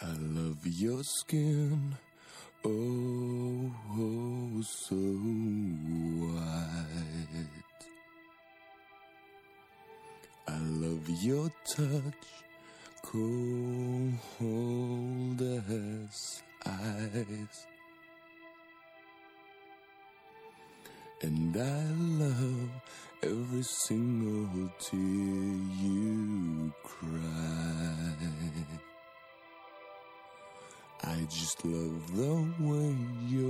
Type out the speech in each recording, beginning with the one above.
I love your skin, oh, oh so white. I love your touch, cold as ice. And I love every single tear you cry. I just love the way you're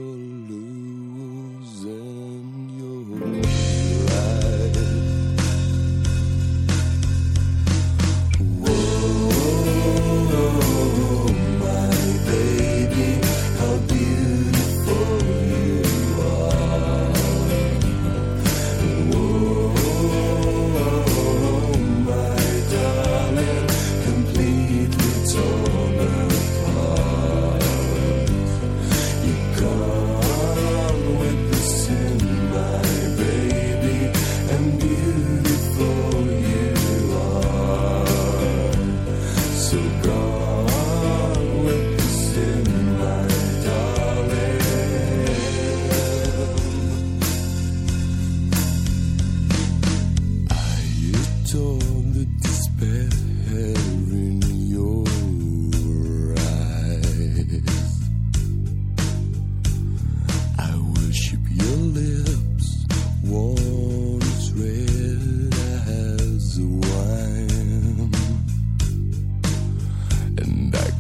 losing